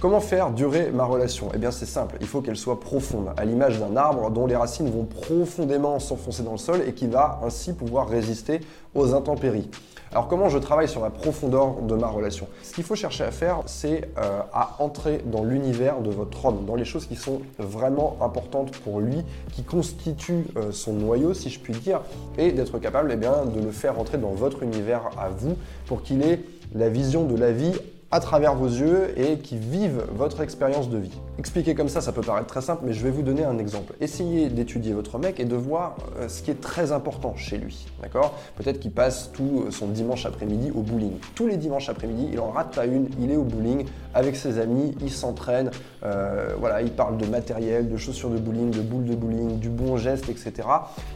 Comment faire durer ma relation? Eh bien c'est simple, il faut qu'elle soit profonde, à l'image d'un arbre dont les racines vont profondément s'enfoncer dans le sol et qui va ainsi pouvoir résister aux intempéries. Alors comment je travaille sur la profondeur de ma relation? Ce qu'il faut chercher à faire, c'est euh, à entrer dans l'univers de votre homme, dans les choses qui sont vraiment importantes pour lui, qui constituent euh, son noyau, si je puis dire, et d'être capable eh bien, de le faire entrer dans votre univers à vous pour qu'il ait la vision de la vie à travers vos yeux et qui vivent votre expérience de vie. Expliquer comme ça, ça peut paraître très simple, mais je vais vous donner un exemple. Essayez d'étudier votre mec et de voir euh, ce qui est très important chez lui. D'accord? Peut-être qu'il passe tout son dimanche après-midi au bowling. Tous les dimanches après-midi, il en rate pas une, il est au bowling avec ses amis, il s'entraîne, euh, voilà, il parle de matériel, de chaussures de bowling, de boules de bowling, du bon geste, etc.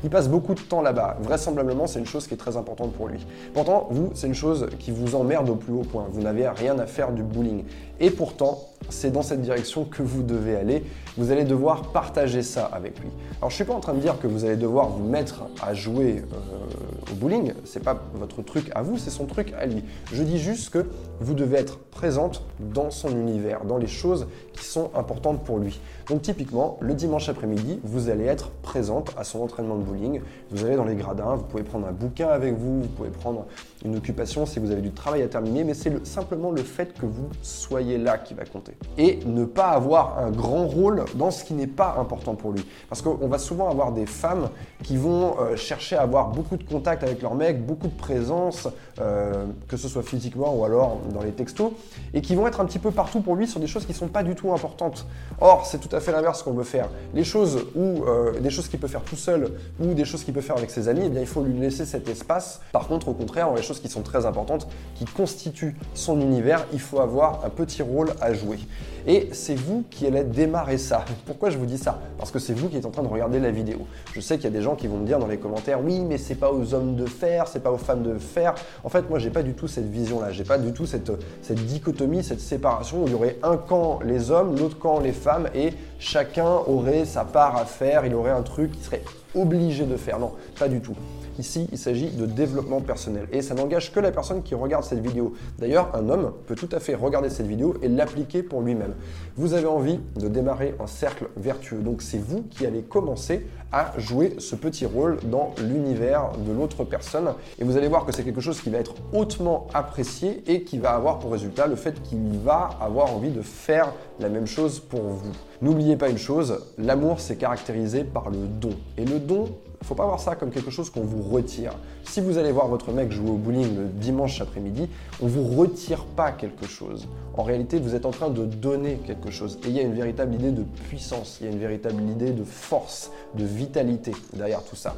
Il passe beaucoup de temps là-bas. Vraisemblablement, c'est une chose qui est très importante pour lui. Pourtant, vous, c'est une chose qui vous emmerde au plus haut point. Vous n'avez rien à faire du bowling. Et pourtant, c'est dans cette direction que vous devez aller. Vous allez devoir partager ça avec lui. Alors je suis pas en train de dire que vous allez devoir vous mettre à jouer euh, au bowling, c'est pas votre truc à vous, c'est son truc à lui. Je dis juste que vous devez être présente dans son univers, dans les choses qui sont importantes pour lui. Donc typiquement, le dimanche après-midi, vous allez être présente à son entraînement de bowling. Vous allez dans les gradins, vous pouvez prendre un bouquin avec vous, vous pouvez prendre une occupation si vous avez du travail à terminer, mais c'est simplement le fait que vous soyez là qui va compter. Et ne pas avoir un grand rôle dans ce qui n'est pas important pour lui. Parce qu'on va souvent avoir des femmes qui vont euh, chercher à avoir beaucoup de contact avec leur mec, beaucoup de présence, euh, que ce soit physiquement ou alors dans les textos, et qui vont être un petit peu partout pour lui sur des choses qui ne sont pas du tout importantes. Or, c'est tout à fait l'inverse qu'on veut faire. Les choses euh, des choses qu'il peut faire tout seul ou des choses qu'il peut faire avec ses amis, eh bien, il faut lui laisser cet espace. Par contre, au contraire, dans les choses qui sont très importantes, qui constituent son univers, il faut avoir un petit rôle à jouer. Et c'est vous qui allez démarrer ça. Pourquoi je vous dis ça? Parce que c'est vous qui êtes en train de regarder la vidéo. Je sais qu'il y a des gens qui vont me dire dans les commentaires oui, mais c'est pas aux hommes de faire, c'est pas aux femmes de faire. En fait, moi, j'ai pas du tout cette vision-là. J'ai pas du tout cette, cette dichotomie, cette séparation où il y aurait un camp les hommes, l'autre camp les femmes et chacun aurait sa part à faire. Il aurait un truc qui serait obligé de faire. Non, pas du tout. Ici, il s'agit de développement personnel et ça n'engage que la personne qui regarde cette vidéo. D'ailleurs, un homme peut tout à fait regarder cette vidéo et l'appliquer pour lui-même. Vous avez envie de démarrer un cercle vertueux, donc c'est vous qui allez commencer à jouer ce petit rôle dans l'univers de l'autre personne et vous allez voir que c'est quelque chose qui va être hautement apprécié et qui va avoir pour résultat le fait qu'il va avoir envie de faire la même chose pour vous. N'oubliez pas une chose, l'amour c'est caractérisé par le don. Et le don, faut pas voir ça comme quelque chose qu'on vous retire. Si vous allez voir votre mec jouer au bowling le dimanche après-midi, on vous retire pas quelque chose. En réalité, vous êtes en train de donner quelque chose. Et il y a une véritable idée de puissance, il y a une véritable idée de force, de vitalité derrière tout ça.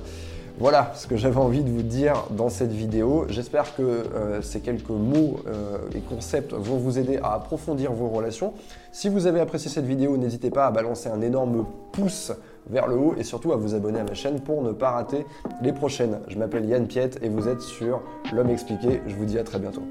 Voilà ce que j'avais envie de vous dire dans cette vidéo. J'espère que euh, ces quelques mots euh, et concepts vont vous aider à approfondir vos relations. Si vous avez apprécié cette vidéo, n'hésitez pas à balancer un énorme pouce vers le haut et surtout à vous abonner à ma chaîne pour ne pas rater les prochaines. Je m'appelle Yann Piette et vous êtes sur L'Homme Expliqué. Je vous dis à très bientôt.